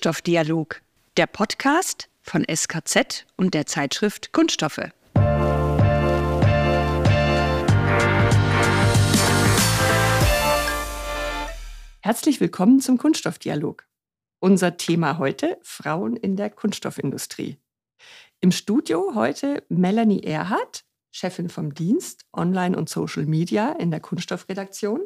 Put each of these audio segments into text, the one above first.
Kunststoffdialog, der Podcast von SKZ und der Zeitschrift Kunststoffe. Herzlich willkommen zum Kunststoffdialog. Unser Thema heute Frauen in der Kunststoffindustrie. Im Studio heute Melanie Erhardt, Chefin vom Dienst Online und Social Media in der Kunststoffredaktion.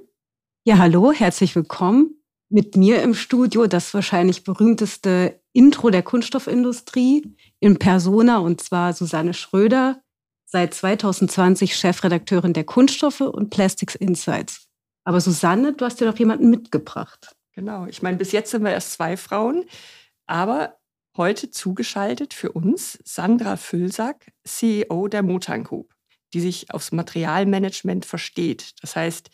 Ja, hallo, herzlich willkommen mit mir im Studio das wahrscheinlich berühmteste Intro der Kunststoffindustrie in Persona und zwar Susanne Schröder, seit 2020 Chefredakteurin der Kunststoffe und Plastics Insights. Aber Susanne, du hast dir doch jemanden mitgebracht. Genau, ich meine, bis jetzt sind wir erst zwei Frauen, aber heute zugeschaltet für uns Sandra Füllsack, CEO der Motan Group, die sich aufs Materialmanagement versteht. Das heißt,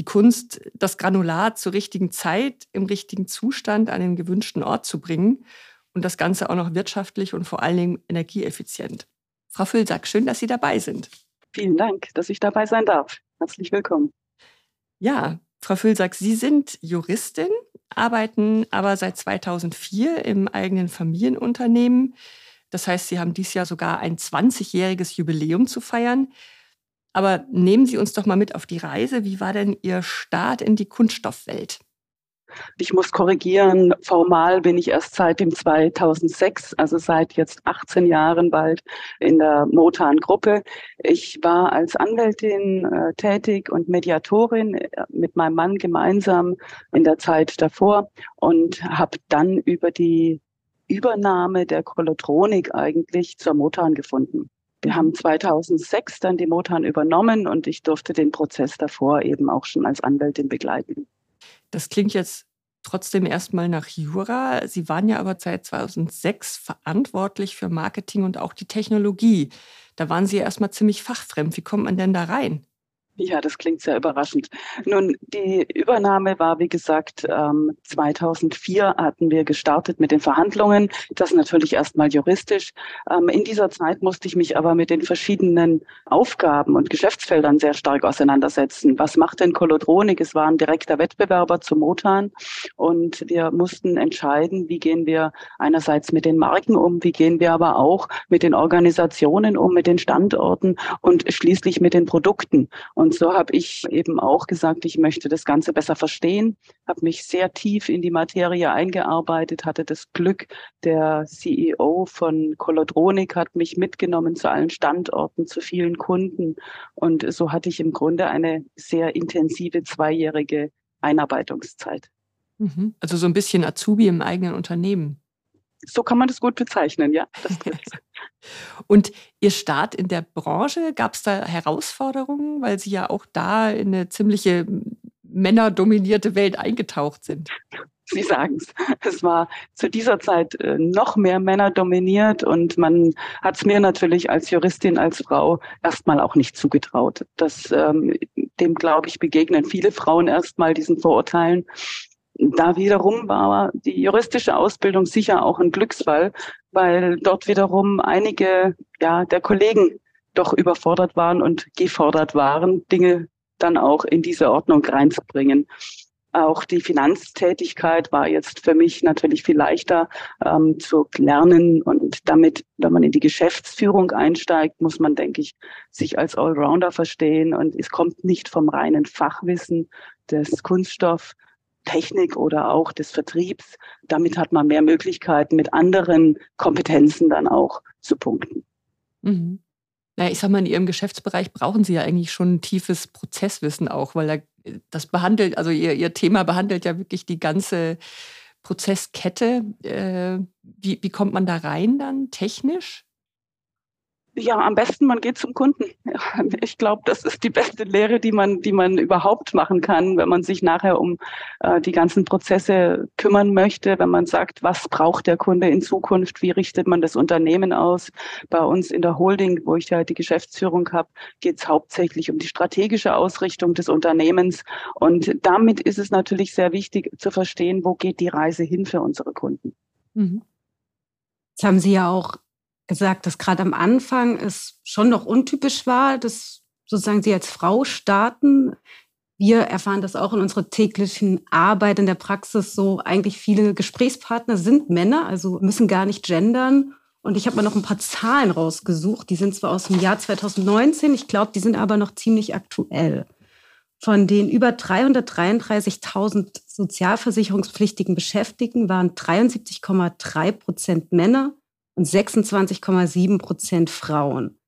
die Kunst, das Granulat zur richtigen Zeit, im richtigen Zustand an den gewünschten Ort zu bringen und das Ganze auch noch wirtschaftlich und vor allen Dingen energieeffizient. Frau Füllsack, schön, dass Sie dabei sind. Vielen Dank, dass ich dabei sein darf. Herzlich willkommen. Ja, Frau Füllsack, Sie sind Juristin, arbeiten aber seit 2004 im eigenen Familienunternehmen. Das heißt, Sie haben dieses Jahr sogar ein 20-jähriges Jubiläum zu feiern. Aber nehmen Sie uns doch mal mit auf die Reise. Wie war denn Ihr Start in die Kunststoffwelt? Ich muss korrigieren, formal bin ich erst seit dem 2006, also seit jetzt 18 Jahren bald in der Motan-Gruppe. Ich war als Anwältin äh, tätig und Mediatorin äh, mit meinem Mann gemeinsam in der Zeit davor und habe dann über die Übernahme der Kolotronik eigentlich zur Motan gefunden. Wir haben 2006 dann die Motan übernommen und ich durfte den Prozess davor eben auch schon als Anwältin begleiten. Das klingt jetzt trotzdem erstmal nach Jura. Sie waren ja aber seit 2006 verantwortlich für Marketing und auch die Technologie. Da waren Sie ja erstmal ziemlich fachfremd. Wie kommt man denn da rein? Ja, das klingt sehr überraschend. Nun, die Übernahme war, wie gesagt, 2004 ähm, hatten wir gestartet mit den Verhandlungen. Das natürlich erstmal juristisch. Ähm, in dieser Zeit musste ich mich aber mit den verschiedenen Aufgaben und Geschäftsfeldern sehr stark auseinandersetzen. Was macht denn Kolodronik? Es war ein direkter Wettbewerber zu Motan und wir mussten entscheiden, wie gehen wir einerseits mit den Marken um, wie gehen wir aber auch mit den Organisationen um, mit den Standorten und schließlich mit den Produkten. Und so habe ich eben auch gesagt, ich möchte das Ganze besser verstehen, habe mich sehr tief in die Materie eingearbeitet, hatte das Glück, der CEO von Kolodronik hat mich mitgenommen zu allen Standorten, zu vielen Kunden. Und so hatte ich im Grunde eine sehr intensive zweijährige Einarbeitungszeit. Mhm. Also so ein bisschen Azubi im eigenen Unternehmen so kann man das gut bezeichnen, ja. Und Ihr Start in der Branche, gab es da Herausforderungen, weil Sie ja auch da in eine ziemliche männerdominierte Welt eingetaucht sind? Sie sagen es. Es war zu dieser Zeit äh, noch mehr männerdominiert und man hat es mir natürlich als Juristin, als Frau erstmal auch nicht zugetraut. Das, ähm, dem glaube ich, begegnen viele Frauen erstmal diesen Vorurteilen da wiederum war die juristische Ausbildung sicher auch ein Glücksfall, weil dort wiederum einige ja, der Kollegen doch überfordert waren und gefordert waren, Dinge dann auch in diese Ordnung reinzubringen. Auch die Finanztätigkeit war jetzt für mich natürlich viel leichter ähm, zu lernen und damit, wenn man in die Geschäftsführung einsteigt, muss man, denke ich, sich als Allrounder verstehen und es kommt nicht vom reinen Fachwissen des Kunststoff, Technik oder auch des Vertriebs. Damit hat man mehr Möglichkeiten, mit anderen Kompetenzen dann auch zu punkten. Mhm. Naja, ich sag mal, in Ihrem Geschäftsbereich brauchen Sie ja eigentlich schon ein tiefes Prozesswissen auch, weil da, das behandelt, also Ihr, Ihr Thema behandelt ja wirklich die ganze Prozesskette. Äh, wie, wie kommt man da rein dann technisch? Ja, am besten man geht zum Kunden. Ich glaube, das ist die beste Lehre, die man, die man überhaupt machen kann, wenn man sich nachher um äh, die ganzen Prozesse kümmern möchte, wenn man sagt, was braucht der Kunde in Zukunft, wie richtet man das Unternehmen aus. Bei uns in der Holding, wo ich ja die Geschäftsführung habe, geht es hauptsächlich um die strategische Ausrichtung des Unternehmens. Und damit ist es natürlich sehr wichtig zu verstehen, wo geht die Reise hin für unsere Kunden. Mhm. Jetzt haben Sie ja auch gesagt, dass gerade am Anfang es schon noch untypisch war, dass sozusagen Sie als Frau starten. wir erfahren das auch in unserer täglichen Arbeit in der Praxis so. Eigentlich viele Gesprächspartner sind Männer, also müssen gar nicht gendern. Und ich habe mal noch ein paar Zahlen rausgesucht. Die sind zwar aus dem Jahr 2019, ich glaube, die sind aber noch ziemlich aktuell. Von den über 333.000 sozialversicherungspflichtigen Beschäftigten waren 73,3 Prozent Männer und 26,7 Prozent Frauen.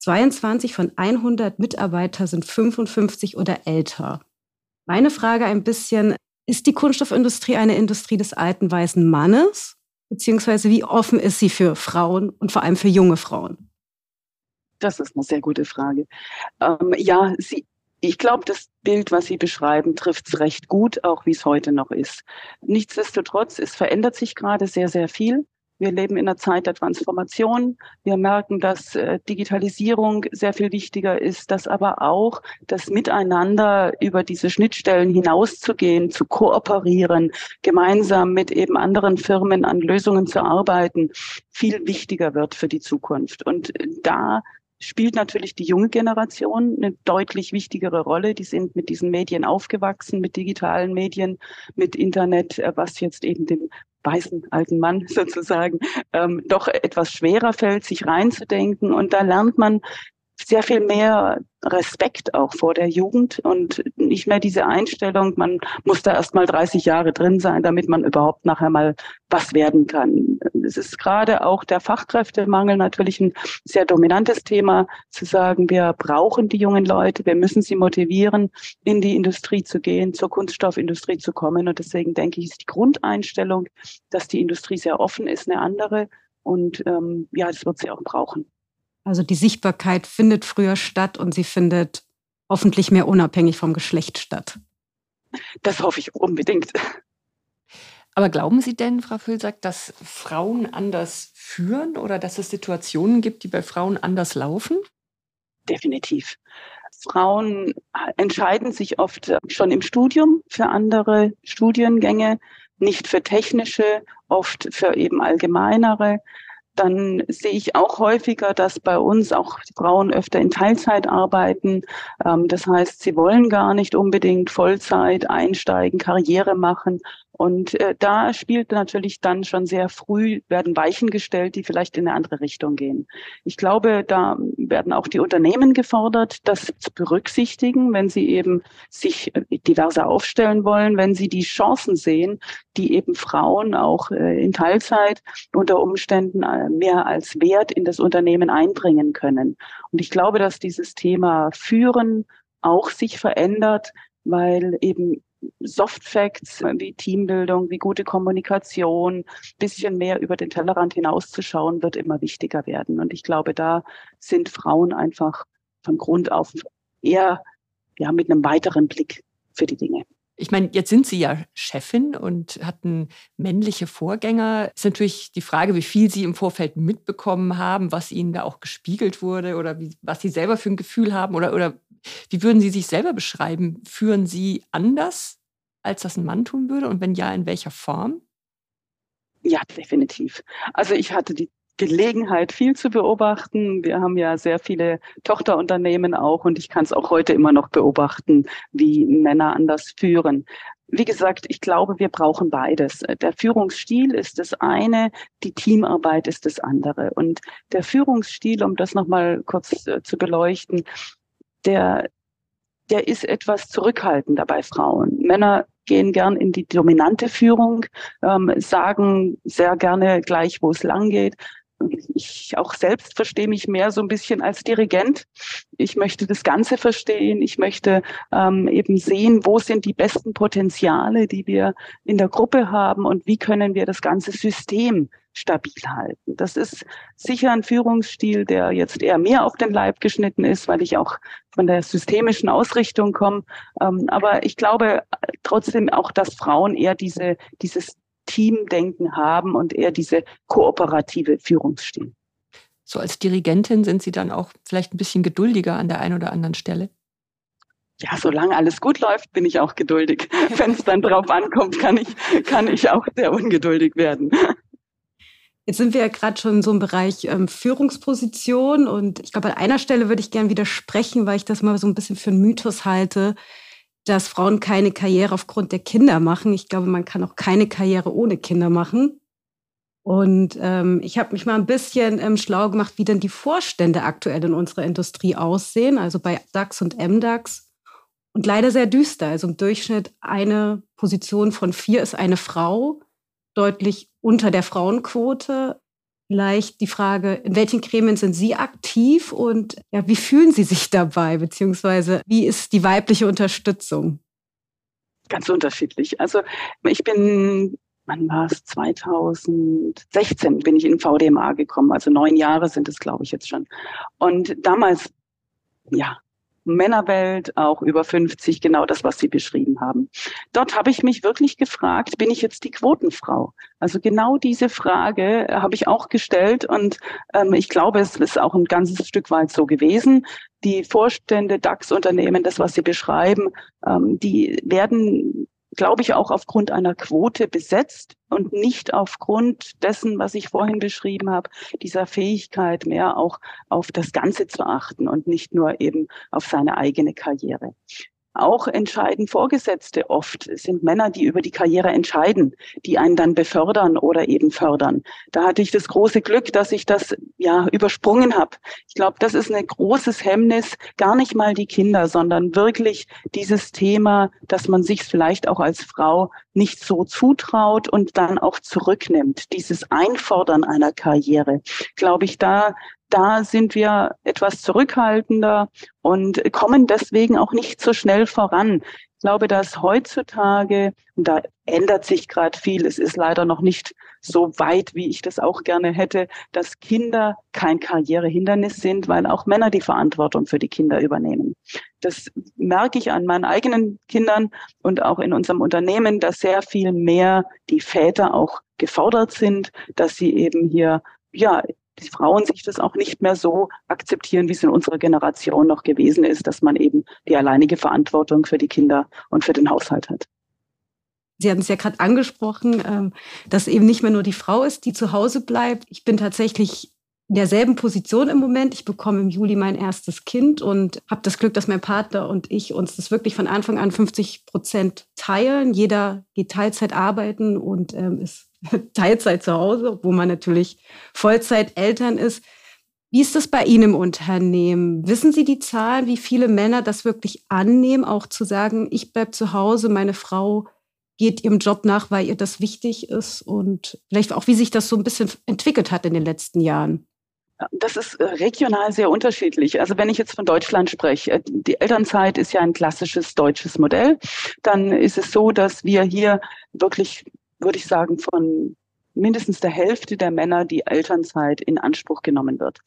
22 von 100 Mitarbeiter sind 55 oder älter. Meine Frage ein bisschen, ist die Kunststoffindustrie eine Industrie des alten weißen Mannes? Beziehungsweise wie offen ist sie für Frauen und vor allem für junge Frauen? Das ist eine sehr gute Frage. Ähm, ja, sie, ich glaube, das Bild, was Sie beschreiben, trifft es recht gut, auch wie es heute noch ist. Nichtsdestotrotz, es verändert sich gerade sehr, sehr viel. Wir leben in einer Zeit der Transformation. Wir merken, dass äh, Digitalisierung sehr viel wichtiger ist, dass aber auch das Miteinander über diese Schnittstellen hinauszugehen, zu kooperieren, gemeinsam mit eben anderen Firmen an Lösungen zu arbeiten, viel wichtiger wird für die Zukunft. Und da spielt natürlich die junge Generation eine deutlich wichtigere Rolle. Die sind mit diesen Medien aufgewachsen, mit digitalen Medien, mit Internet, äh, was jetzt eben dem weißen alten Mann sozusagen ähm, doch etwas schwerer fällt, sich reinzudenken. Und da lernt man sehr viel mehr Respekt auch vor der Jugend und nicht mehr diese Einstellung, man muss da erst mal 30 Jahre drin sein, damit man überhaupt nachher mal was werden kann. Es ist gerade auch der Fachkräftemangel natürlich ein sehr dominantes Thema, zu sagen, wir brauchen die jungen Leute, wir müssen sie motivieren, in die Industrie zu gehen, zur Kunststoffindustrie zu kommen. Und deswegen denke ich, ist die Grundeinstellung, dass die Industrie sehr offen ist, eine andere. Und ähm, ja, das wird sie auch brauchen. Also die Sichtbarkeit findet früher statt und sie findet hoffentlich mehr unabhängig vom Geschlecht statt. Das hoffe ich unbedingt. Aber glauben Sie denn, Frau Füllsack, dass Frauen anders führen oder dass es Situationen gibt, die bei Frauen anders laufen? Definitiv. Frauen entscheiden sich oft schon im Studium für andere Studiengänge, nicht für technische, oft für eben allgemeinere dann sehe ich auch häufiger, dass bei uns auch Frauen öfter in Teilzeit arbeiten. Ähm, das heißt, sie wollen gar nicht unbedingt Vollzeit einsteigen, Karriere machen, und äh, da spielt natürlich dann schon sehr früh, werden Weichen gestellt, die vielleicht in eine andere Richtung gehen. Ich glaube, da werden auch die Unternehmen gefordert, das zu berücksichtigen, wenn sie eben sich äh, diverser aufstellen wollen, wenn sie die Chancen sehen, die eben Frauen auch äh, in Teilzeit unter Umständen äh, mehr als Wert in das Unternehmen einbringen können. Und ich glaube, dass dieses Thema Führen auch sich verändert, weil eben Soft Facts wie Teambildung, wie gute Kommunikation, bisschen mehr über den Tellerrand hinauszuschauen, wird immer wichtiger werden. Und ich glaube, da sind Frauen einfach von Grund auf eher ja, mit einem weiteren Blick für die Dinge. Ich meine, jetzt sind Sie ja Chefin und hatten männliche Vorgänger. Ist natürlich die Frage, wie viel Sie im Vorfeld mitbekommen haben, was Ihnen da auch gespiegelt wurde oder wie, was Sie selber für ein Gefühl haben oder, oder wie würden Sie sich selber beschreiben? Führen Sie anders, als das ein Mann tun würde? Und wenn ja, in welcher Form? Ja, definitiv. Also ich hatte die Gelegenheit, viel zu beobachten. Wir haben ja sehr viele Tochterunternehmen auch und ich kann es auch heute immer noch beobachten, wie Männer anders führen. Wie gesagt, ich glaube, wir brauchen beides. Der Führungsstil ist das eine, die Teamarbeit ist das andere. Und der Führungsstil, um das nochmal kurz äh, zu beleuchten, der, der ist etwas zurückhaltender bei Frauen. Männer gehen gern in die dominante Führung, ähm, sagen sehr gerne gleich, wo es lang geht. Ich auch selbst verstehe mich mehr so ein bisschen als Dirigent. Ich möchte das Ganze verstehen. Ich möchte ähm, eben sehen, wo sind die besten Potenziale, die wir in der Gruppe haben und wie können wir das ganze System stabil halten. Das ist sicher ein Führungsstil, der jetzt eher mehr auf den Leib geschnitten ist, weil ich auch von der systemischen Ausrichtung komme. Ähm, aber ich glaube trotzdem auch, dass Frauen eher diese, dieses Teamdenken haben und eher diese kooperative Führungsstil. So als Dirigentin sind Sie dann auch vielleicht ein bisschen geduldiger an der einen oder anderen Stelle? ja, solange alles gut läuft, bin ich auch geduldig. Wenn es dann drauf ankommt, kann ich, kann ich auch sehr ungeduldig werden. Jetzt sind wir ja gerade schon in so einem Bereich ähm, Führungsposition und ich glaube, an einer Stelle würde ich gerne widersprechen, weil ich das mal so ein bisschen für einen Mythos halte. Dass Frauen keine Karriere aufgrund der Kinder machen. Ich glaube, man kann auch keine Karriere ohne Kinder machen. Und ähm, ich habe mich mal ein bisschen ähm, schlau gemacht, wie denn die Vorstände aktuell in unserer Industrie aussehen, also bei DAX und MDAX. Und leider sehr düster. Also im Durchschnitt eine Position von vier ist eine Frau, deutlich unter der Frauenquote. Vielleicht die Frage, in welchen Gremien sind Sie aktiv und ja, wie fühlen Sie sich dabei, beziehungsweise wie ist die weibliche Unterstützung? Ganz unterschiedlich. Also ich bin wann war es? 2016 bin ich in VDMA gekommen. Also neun Jahre sind es, glaube ich, jetzt schon. Und damals, ja, Männerwelt, auch über 50, genau das, was Sie beschrieben haben. Dort habe ich mich wirklich gefragt, bin ich jetzt die Quotenfrau? Also genau diese Frage habe ich auch gestellt und ähm, ich glaube, es ist auch ein ganzes Stück weit so gewesen. Die Vorstände DAX-Unternehmen, das, was Sie beschreiben, ähm, die werden glaube ich, auch aufgrund einer Quote besetzt und nicht aufgrund dessen, was ich vorhin beschrieben habe, dieser Fähigkeit mehr auch auf das Ganze zu achten und nicht nur eben auf seine eigene Karriere. Auch entscheiden Vorgesetzte oft, es sind Männer, die über die Karriere entscheiden, die einen dann befördern oder eben fördern. Da hatte ich das große Glück, dass ich das ja übersprungen habe. Ich glaube, das ist ein großes Hemmnis, gar nicht mal die Kinder, sondern wirklich dieses Thema, dass man sich vielleicht auch als Frau nicht so zutraut und dann auch zurücknimmt. Dieses Einfordern einer Karriere, glaube ich, da da sind wir etwas zurückhaltender und kommen deswegen auch nicht so schnell voran. Ich glaube, dass heutzutage, und da ändert sich gerade viel, es ist leider noch nicht so weit, wie ich das auch gerne hätte, dass Kinder kein Karrierehindernis sind, weil auch Männer die Verantwortung für die Kinder übernehmen. Das merke ich an meinen eigenen Kindern und auch in unserem Unternehmen, dass sehr viel mehr die Väter auch gefordert sind, dass sie eben hier ja die Frauen sich das auch nicht mehr so akzeptieren, wie es in unserer Generation noch gewesen ist, dass man eben die alleinige Verantwortung für die Kinder und für den Haushalt hat. Sie hatten es ja gerade angesprochen, ähm, dass eben nicht mehr nur die Frau ist, die zu Hause bleibt. Ich bin tatsächlich in derselben Position im Moment. Ich bekomme im Juli mein erstes Kind und habe das Glück, dass mein Partner und ich uns das wirklich von Anfang an 50 Prozent teilen. Jeder geht Teilzeit arbeiten und ähm, ist Teilzeit zu Hause, wo man natürlich Vollzeit Eltern ist. Wie ist das bei Ihnen im Unternehmen? Wissen Sie die Zahlen, wie viele Männer das wirklich annehmen, auch zu sagen, ich bleibe zu Hause, meine Frau geht ihrem Job nach, weil ihr das wichtig ist und vielleicht auch, wie sich das so ein bisschen entwickelt hat in den letzten Jahren? Das ist äh, regional sehr unterschiedlich. Also wenn ich jetzt von Deutschland spreche, äh, die Elternzeit ist ja ein klassisches deutsches Modell, dann ist es so, dass wir hier wirklich, würde ich sagen, von mindestens der Hälfte der Männer die Elternzeit in Anspruch genommen wird.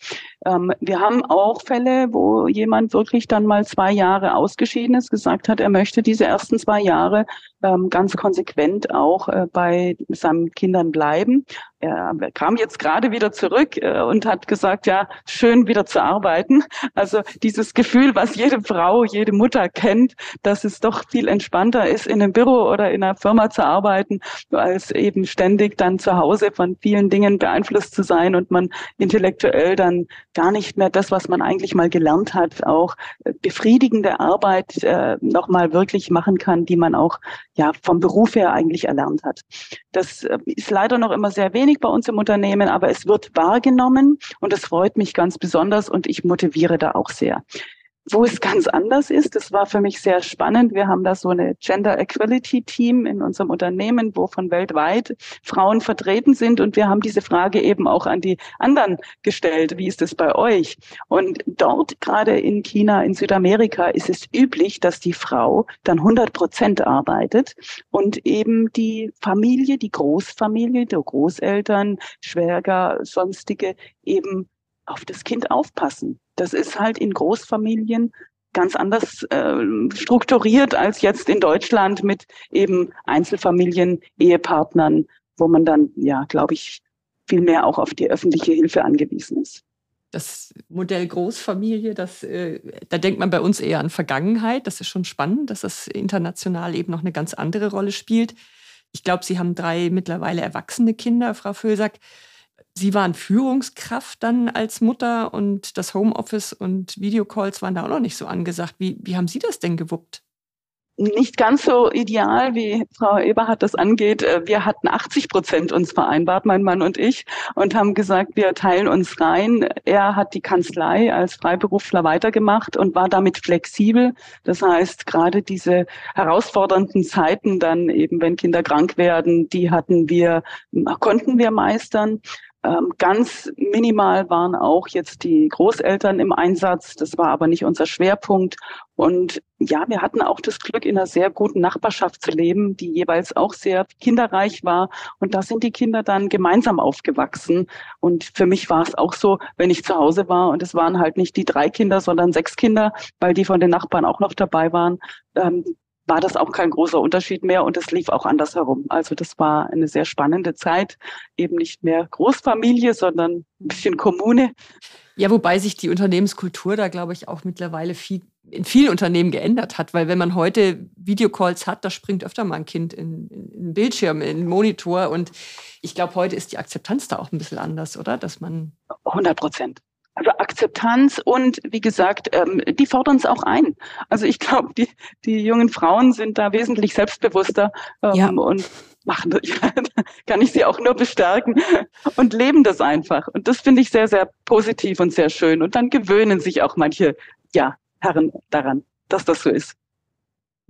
Ähm, wir haben auch Fälle, wo jemand wirklich dann mal zwei Jahre ausgeschieden ist, gesagt hat, er möchte diese ersten zwei Jahre ähm, ganz konsequent auch äh, bei seinen Kindern bleiben. Er kam jetzt gerade wieder zurück äh, und hat gesagt, ja, schön wieder zu arbeiten. Also dieses Gefühl, was jede Frau, jede Mutter kennt, dass es doch viel entspannter ist, in einem Büro oder in einer Firma zu arbeiten, als eben ständig dann zu Hause von vielen Dingen beeinflusst zu sein und man intellektuell dann gar nicht mehr das, was man eigentlich mal gelernt hat, auch äh, befriedigende Arbeit äh, nochmal wirklich machen kann, die man auch ja vom Beruf her eigentlich erlernt hat. Das äh, ist leider noch immer sehr wenig bei uns im Unternehmen, aber es wird wahrgenommen und es freut mich ganz besonders und ich motiviere da auch sehr wo es ganz anders ist. Das war für mich sehr spannend. Wir haben da so eine Gender Equality Team in unserem Unternehmen, wo von weltweit Frauen vertreten sind. Und wir haben diese Frage eben auch an die anderen gestellt. Wie ist es bei euch? Und dort, gerade in China, in Südamerika, ist es üblich, dass die Frau dann 100 Prozent arbeitet und eben die Familie, die Großfamilie, die Großeltern, Schwäger, sonstige eben auf das Kind aufpassen. Das ist halt in Großfamilien ganz anders äh, strukturiert als jetzt in Deutschland mit eben Einzelfamilien, Ehepartnern, wo man dann, ja, glaube ich, viel mehr auch auf die öffentliche Hilfe angewiesen ist. Das Modell Großfamilie, das, äh, da denkt man bei uns eher an Vergangenheit. Das ist schon spannend, dass das international eben noch eine ganz andere Rolle spielt. Ich glaube, Sie haben drei mittlerweile erwachsene Kinder, Frau Völsack. Sie waren Führungskraft dann als Mutter und das Homeoffice und Videocalls waren da auch noch nicht so angesagt. Wie, wie haben Sie das denn gewuppt? nicht ganz so ideal, wie Frau Eberhardt das angeht. Äh, wir hatten 80 Prozent uns vereinbart, mein Mann und ich, und haben gesagt, wir teilen uns rein. Er hat die Kanzlei als Freiberufler weitergemacht und war damit flexibel. Das heißt, gerade diese herausfordernden Zeiten dann eben, wenn Kinder krank werden, die hatten wir, konnten wir meistern. Ähm, ganz minimal waren auch jetzt die Großeltern im Einsatz. Das war aber nicht unser Schwerpunkt. Und ja, wir hatten auch das Glück, in einer sehr guten Nachbarschaft zu leben, die jeweils auch sehr kinderreich war. Und da sind die Kinder dann gemeinsam aufgewachsen. Und für mich war es auch so, wenn ich zu Hause war und es waren halt nicht die drei Kinder, sondern sechs Kinder, weil die von den Nachbarn auch noch dabei waren. Ähm, war das auch kein großer Unterschied mehr und es lief auch anders herum. Also das war eine sehr spannende Zeit, eben nicht mehr Großfamilie, sondern ein bisschen Kommune. Ja, wobei sich die Unternehmenskultur da, glaube ich, auch mittlerweile viel, in vielen Unternehmen geändert hat, weil wenn man heute Videocalls hat, da springt öfter mal ein Kind in, in, in den Bildschirm, in den Monitor und ich glaube, heute ist die Akzeptanz da auch ein bisschen anders, oder? Dass man 100 Prozent. Also Akzeptanz und wie gesagt, ähm, die fordern es auch ein. Also ich glaube, die, die jungen Frauen sind da wesentlich selbstbewusster ähm, ja. und machen das, ja, kann ich sie auch nur bestärken und leben das einfach. Und das finde ich sehr, sehr positiv und sehr schön. Und dann gewöhnen sich auch manche ja, Herren daran, dass das so ist.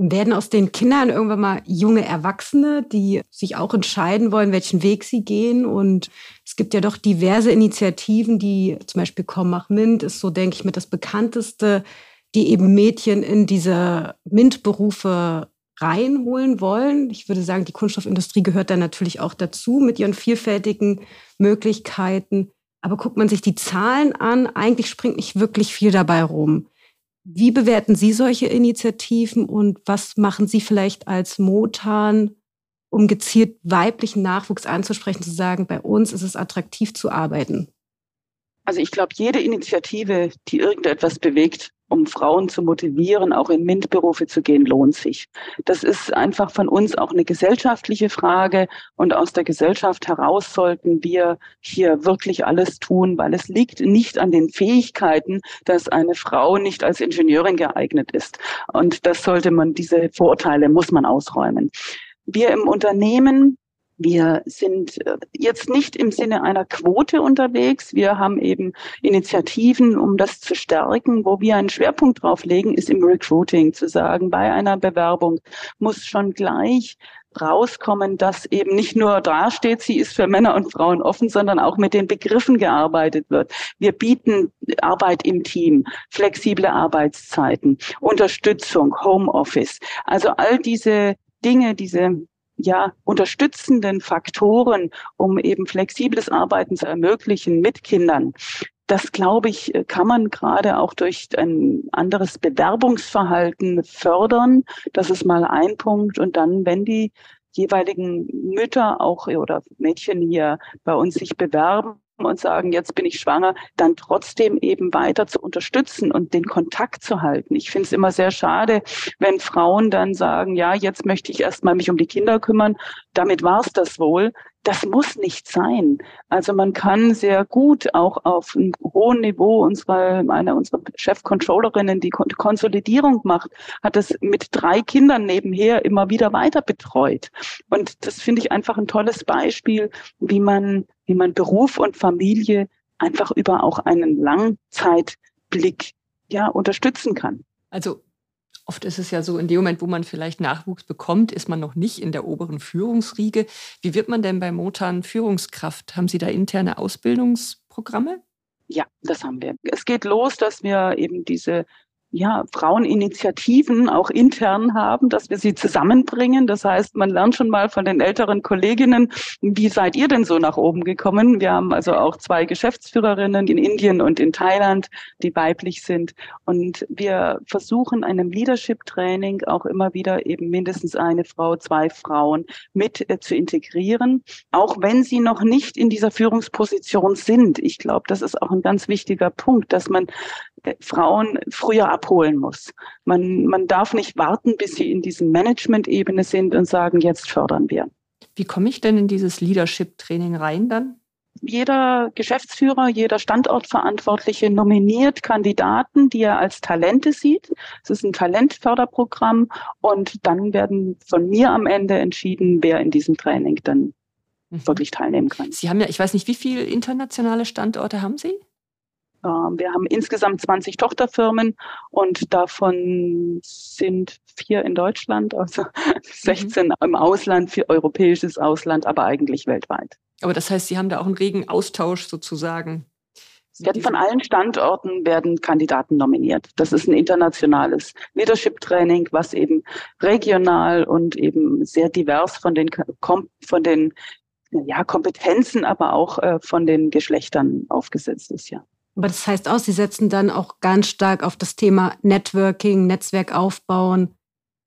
Werden aus den Kindern irgendwann mal junge Erwachsene, die sich auch entscheiden wollen, welchen Weg sie gehen? Und es gibt ja doch diverse Initiativen, die zum Beispiel Komm, mach Mint ist so, denke ich, mit das bekannteste, die eben Mädchen in diese MINT-Berufe reinholen wollen. Ich würde sagen, die Kunststoffindustrie gehört da natürlich auch dazu mit ihren vielfältigen Möglichkeiten. Aber guckt man sich die Zahlen an, eigentlich springt nicht wirklich viel dabei rum. Wie bewerten Sie solche Initiativen und was machen Sie vielleicht als Motan, um gezielt weiblichen Nachwuchs anzusprechen, zu sagen, bei uns ist es attraktiv zu arbeiten? Also ich glaube, jede Initiative, die irgendetwas bewegt, um Frauen zu motivieren, auch in MINT-Berufe zu gehen, lohnt sich. Das ist einfach von uns auch eine gesellschaftliche Frage und aus der Gesellschaft heraus sollten wir hier wirklich alles tun, weil es liegt nicht an den Fähigkeiten, dass eine Frau nicht als Ingenieurin geeignet ist. Und das sollte man, diese Vorurteile muss man ausräumen. Wir im Unternehmen wir sind äh, jetzt nicht im Sinne einer Quote unterwegs. Wir haben eben Initiativen, um das zu stärken. Wo wir einen Schwerpunkt drauf legen, ist im Recruiting zu sagen, bei einer Bewerbung muss schon gleich rauskommen, dass eben nicht nur da steht, sie ist für Männer und Frauen offen, sondern auch mit den Begriffen gearbeitet wird. Wir bieten Arbeit im Team, flexible Arbeitszeiten, Unterstützung, Homeoffice. Also all diese Dinge, diese ja, unterstützenden Faktoren, um eben flexibles Arbeiten zu ermöglichen mit Kindern. Das, glaube ich, kann man gerade auch durch ein anderes Bewerbungsverhalten fördern. Das ist mal ein Punkt. Und dann, wenn die jeweiligen Mütter auch oder Mädchen hier bei uns sich bewerben, und sagen, jetzt bin ich schwanger, dann trotzdem eben weiter zu unterstützen und den Kontakt zu halten. Ich finde es immer sehr schade, wenn Frauen dann sagen, ja, jetzt möchte ich erstmal mich um die Kinder kümmern. Damit war es das wohl. Das muss nicht sein. Also man kann sehr gut auch auf einem hohen Niveau unsere, eine unserer Chefcontrollerinnen, die Konsolidierung macht, hat es mit drei Kindern nebenher immer wieder weiter betreut. Und das finde ich einfach ein tolles Beispiel, wie man wie man Beruf und Familie einfach über auch einen Langzeitblick ja unterstützen kann. Also oft ist es ja so, in dem Moment, wo man vielleicht Nachwuchs bekommt, ist man noch nicht in der oberen Führungsriege. Wie wird man denn bei Motan Führungskraft? Haben Sie da interne Ausbildungsprogramme? Ja, das haben wir. Es geht los, dass wir eben diese ja, Fraueninitiativen auch intern haben, dass wir sie zusammenbringen. Das heißt, man lernt schon mal von den älteren Kolleginnen, wie seid ihr denn so nach oben gekommen? Wir haben also auch zwei Geschäftsführerinnen in Indien und in Thailand, die weiblich sind. Und wir versuchen einem Leadership-Training auch immer wieder eben mindestens eine Frau, zwei Frauen mit äh, zu integrieren, auch wenn sie noch nicht in dieser Führungsposition sind. Ich glaube, das ist auch ein ganz wichtiger Punkt, dass man Frauen früher abholen muss. Man, man darf nicht warten, bis sie in diesem Management-Ebene sind und sagen, jetzt fördern wir. Wie komme ich denn in dieses Leadership-Training rein dann? jeder Geschäftsführer, jeder Standortverantwortliche nominiert Kandidaten, die er als Talente sieht. Es ist ein Talentförderprogramm und dann werden von mir am Ende entschieden, wer in diesem Training dann mhm. wirklich teilnehmen kann. Sie haben ja, ich weiß nicht, wie viele internationale Standorte haben Sie? Ähm, wir haben insgesamt 20 Tochterfirmen und davon sind vier in Deutschland, also 16 mhm. im Ausland, für europäisches Ausland, aber eigentlich weltweit. Aber das heißt, Sie haben da auch einen regen Austausch sozusagen. Werden von allen Standorten werden Kandidaten nominiert. Das ist ein internationales Leadership-Training, was eben regional und eben sehr divers von den, von den ja, Kompetenzen, aber auch äh, von den Geschlechtern aufgesetzt ist, ja. Aber das heißt auch, Sie setzen dann auch ganz stark auf das Thema Networking, Netzwerk aufbauen.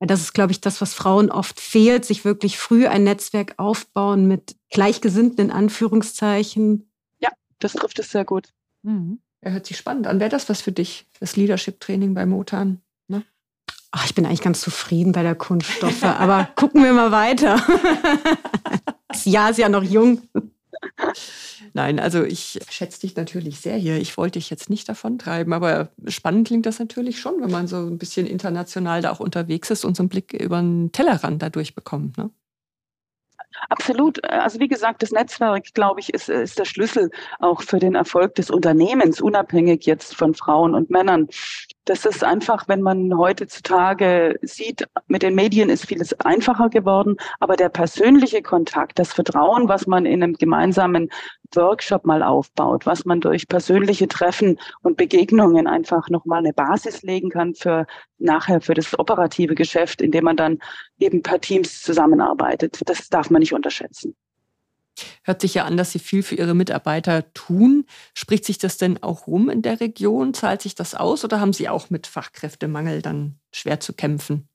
Das ist, glaube ich, das, was Frauen oft fehlt, sich wirklich früh ein Netzwerk aufbauen mit Gleichgesinnten in Anführungszeichen. Ja, das trifft es sehr gut. Mhm. Er hört sich spannend an. Wäre das was für dich, das Leadership-Training bei Motan? Ne? Ach, ich bin eigentlich ganz zufrieden bei der Kunststoffe, aber gucken wir mal weiter. das Jahr ist ja noch jung. Nein, also ich schätze dich natürlich sehr hier. Ich wollte dich jetzt nicht davon treiben, aber spannend klingt das natürlich schon, wenn man so ein bisschen international da auch unterwegs ist und so einen Blick über den Tellerrand dadurch bekommt. Ne? Absolut. Also wie gesagt, das Netzwerk, glaube ich, ist, ist der Schlüssel auch für den Erfolg des Unternehmens, unabhängig jetzt von Frauen und Männern. Das ist einfach, wenn man heutzutage sieht, mit den Medien ist vieles einfacher geworden, aber der persönliche Kontakt, das Vertrauen, was man in einem gemeinsamen Workshop mal aufbaut, was man durch persönliche Treffen und Begegnungen einfach nochmal eine Basis legen kann für nachher für das operative Geschäft, indem man dann eben per Teams zusammenarbeitet. Das darf man nicht unterschätzen. Hört sich ja an, dass Sie viel für Ihre Mitarbeiter tun. Spricht sich das denn auch rum in der Region? Zahlt sich das aus oder haben Sie auch mit Fachkräftemangel dann schwer zu kämpfen?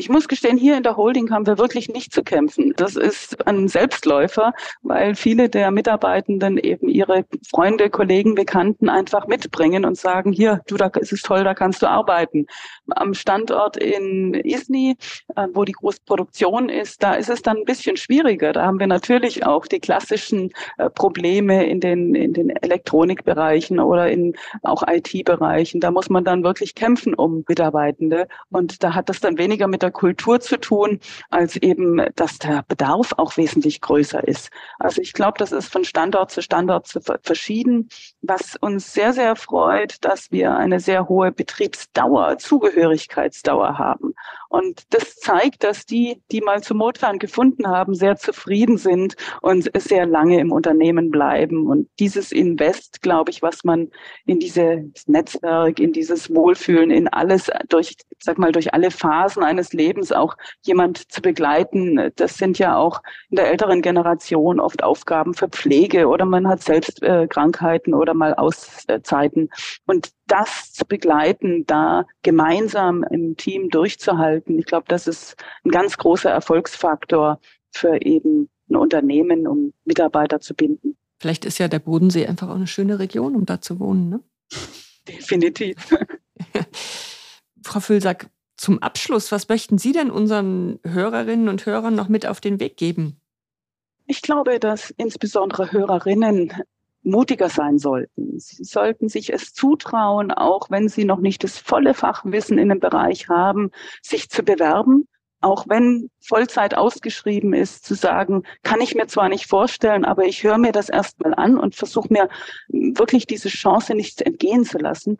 Ich muss gestehen, hier in der Holding haben wir wirklich nicht zu kämpfen. Das ist ein Selbstläufer, weil viele der Mitarbeitenden eben ihre Freunde, Kollegen, Bekannten einfach mitbringen und sagen, hier, du, da ist es toll, da kannst du arbeiten. Am Standort in Isny, äh, wo die Großproduktion ist, da ist es dann ein bisschen schwieriger. Da haben wir natürlich auch die klassischen äh, Probleme in den, in den Elektronikbereichen oder in auch IT-Bereichen. Da muss man dann wirklich kämpfen um Mitarbeitende. Und da hat das dann weniger mit der der Kultur zu tun, als eben, dass der Bedarf auch wesentlich größer ist. Also ich glaube, das ist von Standort zu Standort zu verschieden. Was uns sehr, sehr freut, dass wir eine sehr hohe Betriebsdauer, Zugehörigkeitsdauer haben. Und das zeigt, dass die, die mal zu Motfan gefunden haben, sehr zufrieden sind und sehr lange im Unternehmen bleiben. Und dieses Invest, glaube ich, was man in dieses Netzwerk, in dieses Wohlfühlen, in alles durch, sag mal, durch alle Phasen eines Lebens auch jemand zu begleiten, das sind ja auch in der älteren Generation oft Aufgaben für Pflege oder man hat selbst äh, Krankheiten oder mal Auszeiten. Und das zu begleiten, da gemeinsam im Team durchzuhalten, ich glaube, das ist ein ganz großer Erfolgsfaktor für eben ein Unternehmen, um Mitarbeiter zu binden. Vielleicht ist ja der Bodensee einfach auch eine schöne Region, um da zu wohnen. Ne? Definitiv. Frau Füllsack, zum Abschluss, was möchten Sie denn unseren Hörerinnen und Hörern noch mit auf den Weg geben? Ich glaube, dass insbesondere Hörerinnen mutiger sein sollten. Sie sollten sich es zutrauen, auch wenn sie noch nicht das volle Fachwissen in dem Bereich haben, sich zu bewerben, auch wenn Vollzeit ausgeschrieben ist, zu sagen, kann ich mir zwar nicht vorstellen, aber ich höre mir das erstmal an und versuche mir wirklich diese Chance nicht entgehen zu lassen.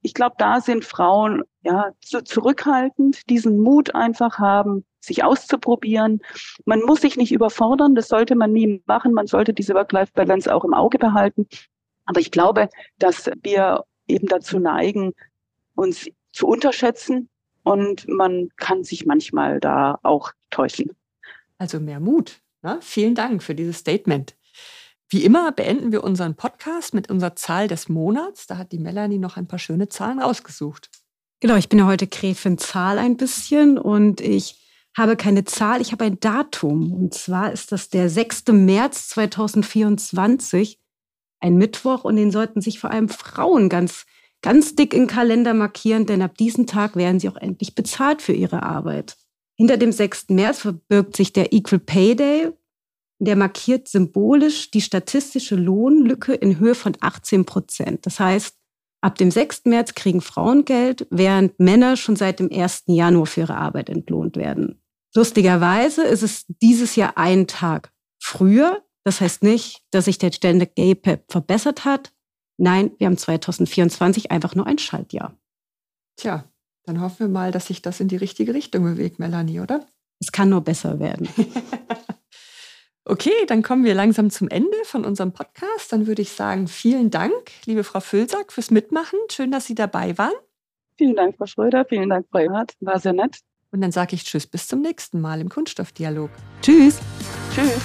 Ich glaube, da sind Frauen ja so zurückhaltend, diesen Mut einfach haben, sich auszuprobieren. Man muss sich nicht überfordern, das sollte man nie machen. Man sollte diese Work-Life-Balance auch im Auge behalten. Aber ich glaube, dass wir eben dazu neigen, uns zu unterschätzen und man kann sich manchmal da auch täuschen. Also mehr Mut. Ne? Vielen Dank für dieses Statement. Wie immer beenden wir unseren Podcast mit unserer Zahl des Monats. Da hat die Melanie noch ein paar schöne Zahlen rausgesucht. Genau, ich bin ja heute Gräfin Zahl ein bisschen und ich habe keine Zahl, ich habe ein Datum. Und zwar ist das der 6. März 2024, ein Mittwoch. Und den sollten sich vor allem Frauen ganz, ganz dick im Kalender markieren, denn ab diesem Tag werden sie auch endlich bezahlt für ihre Arbeit. Hinter dem 6. März verbirgt sich der Equal Pay Day. der markiert symbolisch die statistische Lohnlücke in Höhe von 18 Prozent. Das heißt, ab dem 6. März kriegen Frauen Geld, während Männer schon seit dem 1. Januar für ihre Arbeit entlohnt werden. Lustigerweise ist es dieses Jahr ein Tag früher. Das heißt nicht, dass sich der Gender Gay Pep verbessert hat. Nein, wir haben 2024 einfach nur ein Schaltjahr. Tja, dann hoffen wir mal, dass sich das in die richtige Richtung bewegt, Melanie, oder? Es kann nur besser werden. okay, dann kommen wir langsam zum Ende von unserem Podcast. Dann würde ich sagen, vielen Dank, liebe Frau Füllsack, fürs Mitmachen. Schön, dass Sie dabei waren. Vielen Dank, Frau Schröder. Vielen Dank, Frau Eberhardt. War sehr nett. Und dann sage ich Tschüss, bis zum nächsten Mal im Kunststoffdialog. Tschüss. Tschüss.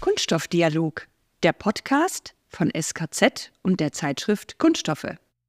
Kunststoffdialog, der Podcast von SKZ und der Zeitschrift Kunststoffe.